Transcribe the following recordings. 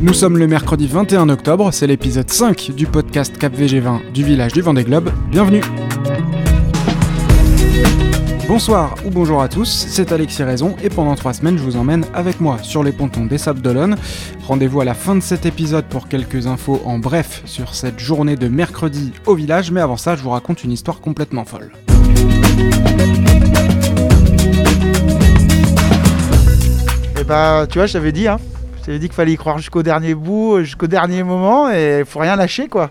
Nous sommes le mercredi 21 octobre, c'est l'épisode 5 du podcast Cap VG20 du village du Vendée Globe. Bienvenue Bonsoir ou bonjour à tous, c'est Alexis Raison et pendant trois semaines je vous emmène avec moi sur les pontons des Sables d'Olonne. Rendez-vous à la fin de cet épisode pour quelques infos en bref sur cette journée de mercredi au village, mais avant ça je vous raconte une histoire complètement folle. Et bah tu vois je dit hein, je t'avais dit qu'il fallait y croire jusqu'au dernier bout, jusqu'au dernier moment et faut rien lâcher quoi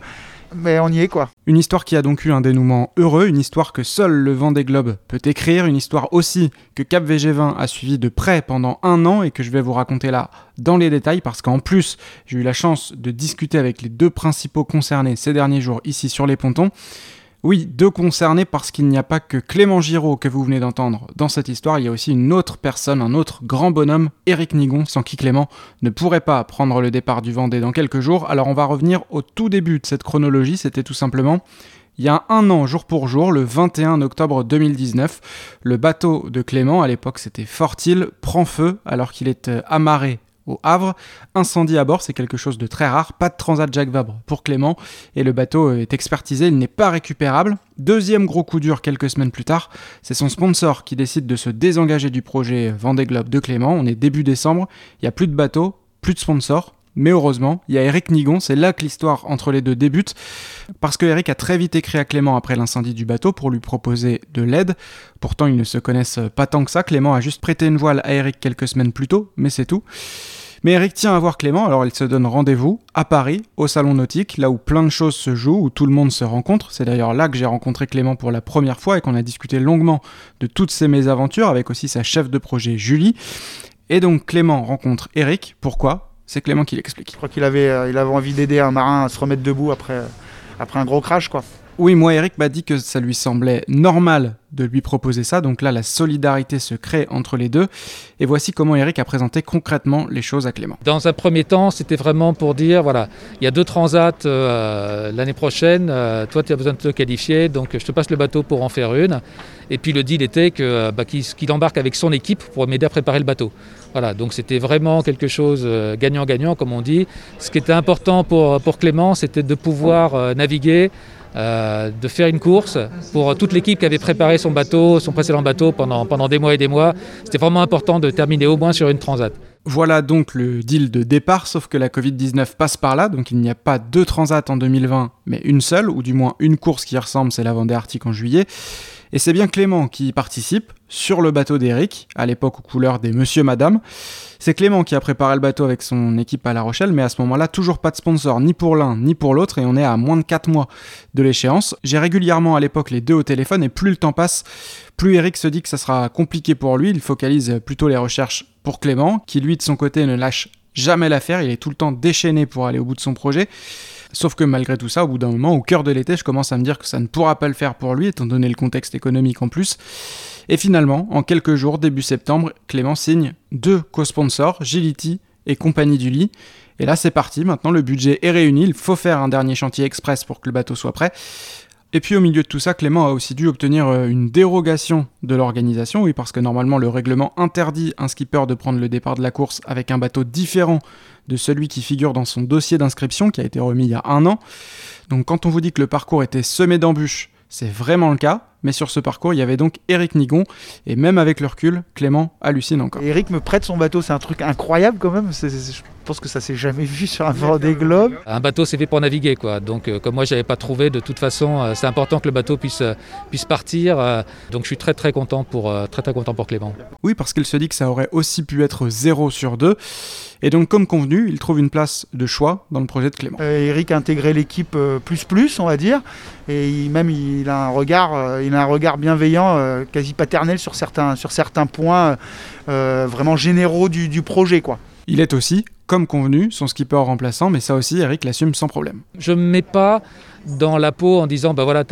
mais on y est quoi. Une histoire qui a donc eu un dénouement heureux, une histoire que seul le vent des globes peut écrire, une histoire aussi que Cap VG20 a suivi de près pendant un an et que je vais vous raconter là dans les détails parce qu'en plus j'ai eu la chance de discuter avec les deux principaux concernés ces derniers jours ici sur les pontons. Oui, deux concernés parce qu'il n'y a pas que Clément Giraud que vous venez d'entendre dans cette histoire, il y a aussi une autre personne, un autre grand bonhomme, Éric Nigon, sans qui Clément ne pourrait pas prendre le départ du Vendée dans quelques jours. Alors on va revenir au tout début de cette chronologie, c'était tout simplement il y a un an, jour pour jour, le 21 octobre 2019, le bateau de Clément, à l'époque c'était Fortil, prend feu alors qu'il est euh, amarré au Havre. Incendie à bord, c'est quelque chose de très rare. Pas de transat Jacques Vabre pour Clément. Et le bateau est expertisé, il n'est pas récupérable. Deuxième gros coup dur quelques semaines plus tard, c'est son sponsor qui décide de se désengager du projet Vendée Globe de Clément. On est début décembre, il n'y a plus de bateau, plus de sponsor. Mais heureusement, il y a Eric Nigon, c'est là que l'histoire entre les deux débute, parce que Eric a très vite écrit à Clément après l'incendie du bateau pour lui proposer de l'aide. Pourtant, ils ne se connaissent pas tant que ça. Clément a juste prêté une voile à Eric quelques semaines plus tôt, mais c'est tout. Mais Eric tient à voir Clément, alors il se donne rendez-vous à Paris, au Salon Nautique, là où plein de choses se jouent, où tout le monde se rencontre. C'est d'ailleurs là que j'ai rencontré Clément pour la première fois et qu'on a discuté longuement de toutes ses mésaventures, avec aussi sa chef de projet Julie. Et donc Clément rencontre Eric. Pourquoi? C'est Clément qui l'explique. Je crois qu'il avait, euh, avait envie d'aider un marin à se remettre debout après, après un gros crash quoi. Oui, moi, Eric m'a dit que ça lui semblait normal de lui proposer ça, donc là, la solidarité se crée entre les deux. Et voici comment Eric a présenté concrètement les choses à Clément. Dans un premier temps, c'était vraiment pour dire voilà, il y a deux transats euh, l'année prochaine, euh, toi, tu as besoin de te qualifier, donc je te passe le bateau pour en faire une. Et puis le deal était que, euh, bah, qu'il, embarque avec son équipe pour m'aider à préparer le bateau. Voilà, donc c'était vraiment quelque chose gagnant-gagnant, comme on dit. Ce qui était important pour, pour Clément, c'était de pouvoir naviguer euh, de faire une course pour toute l'équipe qui avait préparé son bateau, son précédent bateau pendant, pendant des mois et des mois. C'était vraiment important de terminer au moins sur une transat. Voilà donc le deal de départ, sauf que la Covid-19 passe par là, donc il n'y a pas deux transats en 2020, mais une seule, ou du moins une course qui ressemble, c'est la Vendée Arctique en juillet. Et c'est bien Clément qui y participe, sur le bateau d'Eric, à l'époque aux couleurs des Monsieur Madame. C'est Clément qui a préparé le bateau avec son équipe à La Rochelle, mais à ce moment-là, toujours pas de sponsor, ni pour l'un, ni pour l'autre, et on est à moins de 4 mois de l'échéance. J'ai régulièrement à l'époque les deux au téléphone, et plus le temps passe, plus Eric se dit que ça sera compliqué pour lui. Il focalise plutôt les recherches pour Clément, qui lui de son côté ne lâche jamais l'affaire, il est tout le temps déchaîné pour aller au bout de son projet. Sauf que malgré tout ça, au bout d'un moment, au cœur de l'été, je commence à me dire que ça ne pourra pas le faire pour lui, étant donné le contexte économique en plus. Et finalement, en quelques jours, début septembre, Clément signe deux co-sponsors, Gility et Compagnie du Lit. Et là, c'est parti. Maintenant, le budget est réuni. Il faut faire un dernier chantier express pour que le bateau soit prêt. Et puis au milieu de tout ça, Clément a aussi dû obtenir euh, une dérogation de l'organisation, oui, parce que normalement le règlement interdit un skipper de prendre le départ de la course avec un bateau différent de celui qui figure dans son dossier d'inscription qui a été remis il y a un an. Donc quand on vous dit que le parcours était semé d'embûches, c'est vraiment le cas. Mais sur ce parcours, il y avait donc Eric Nigon. Et même avec le recul, Clément hallucine encore. Eric me prête son bateau, c'est un truc incroyable quand même. Pense que ça s'est jamais vu sur un Vendée Globe. Un bateau, c'est fait pour naviguer. quoi. Donc, euh, comme moi, je n'avais pas trouvé, de toute façon, euh, c'est important que le bateau puisse, euh, puisse partir. donc, je suis très, très content pour, très, très content pour Clément. Oui, parce qu'il se dit que ça aurait aussi pu être 0 sur 2. Et donc, comme convenu, il trouve une place de choix dans le projet de Clément. Eric a intégré l'équipe plus plus, on va dire. Et même, il a un regard, il a un regard bienveillant, quasi paternel sur certains, sur certains points vraiment généraux du, du projet. quoi. Il est aussi, comme convenu, son skipper remplaçant, mais ça aussi, Eric l'assume sans problème. Je ne me mets pas dans la peau en disant, bah voilà,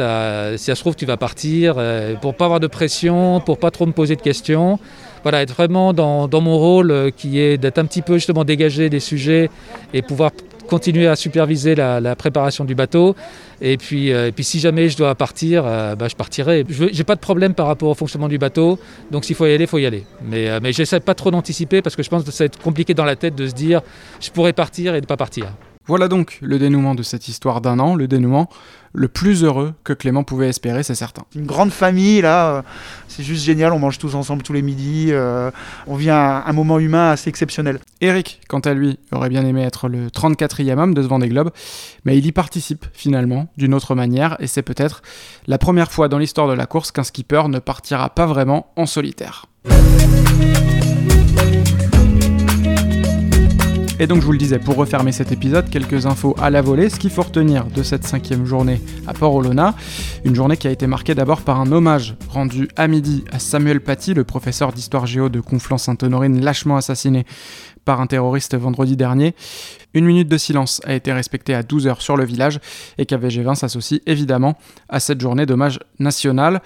si ça se trouve, tu vas partir, euh, pour pas avoir de pression, pour pas trop me poser de questions. Voilà, être vraiment dans, mon rôle euh, qui est d'être un petit peu justement dégagé des sujets et pouvoir continuer à superviser la, préparation du bateau. Et puis, et puis si jamais je dois partir, bah, je partirai. Je n'ai pas de problème par rapport au fonctionnement du bateau. Donc s'il faut y aller, il faut y aller. Mais, mais j'essaie pas trop d'anticiper parce que je pense que ça va être compliqué dans la tête de se dire je pourrais partir et ne pas partir. Voilà donc le dénouement de cette histoire d'un an, le dénouement le plus heureux que Clément pouvait espérer, c'est certain. Une grande famille, là, euh, c'est juste génial, on mange tous ensemble tous les midis, euh, on vit un, un, moment humain assez exceptionnel. Eric, quant à lui, aurait bien aimé être le 34e homme de ce Vendée Globe, mais il y participe finalement d'une autre manière, et c'est peut-être la première fois dans l'histoire de la course qu'un skipper ne partira pas vraiment en solitaire. Et donc je vous le disais, pour refermer cet épisode, quelques infos à la volée. Ce qu'il faut retenir de cette cinquième journée à Port-Olona, une journée qui a été marquée d'abord par un hommage rendu à midi à Samuel Paty, le professeur d'histoire géo de Conflans-Sainte-Honorine, lâchement assassiné par un terroriste vendredi dernier. Une minute de silence a été respectée à 12h sur le village et KVG20 s'associe évidemment à cette journée d'hommage national.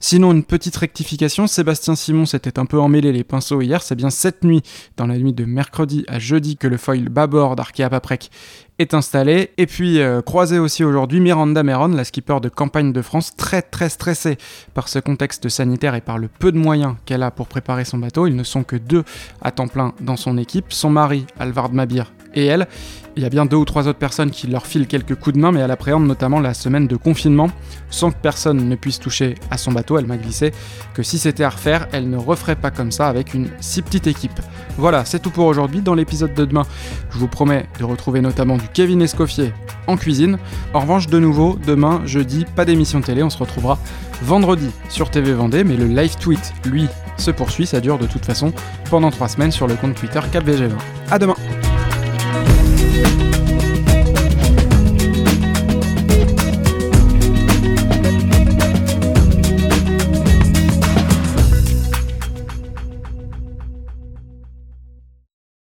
Sinon, une petite rectification, Sébastien Simon s'était un peu emmêlé les pinceaux hier, c'est bien cette nuit, dans la nuit de mercredi à jeudi, que le foil bâbord d'Arkea Paprec est installé. Et puis, euh, aussi aujourd'hui, Miranda Meron, la skipper de campagne de France, très très stressée par ce contexte sanitaire et par le peu de moyens qu'elle a pour préparer son bateau. Ils ne sont que deux à temps plein dans son équipe. Son mari, Alvard Mabir, et elle. Il y a bien deux ou trois autres personnes qui leur filent quelques coups de main, mais elle appréhende notamment la semaine de confinement, sans que personne ne puisse toucher à son bateau. Elle m'a glissé que si c'était à refaire, elle ne referait pas comme ça avec une si petite équipe. Voilà, c'est tout pour aujourd'hui. Dans l'épisode de demain, je vous promets de retrouver notamment du Kevin Escoffier en cuisine. En revanche, de nouveau, demain, jeudi, pas d'émission télé, on se retrouvera vendredi sur TV Vendée, mais le live tweet, lui, se poursuit, ça dure de toute façon pendant trois semaines sur le compte Twitter CapVG20. A demain!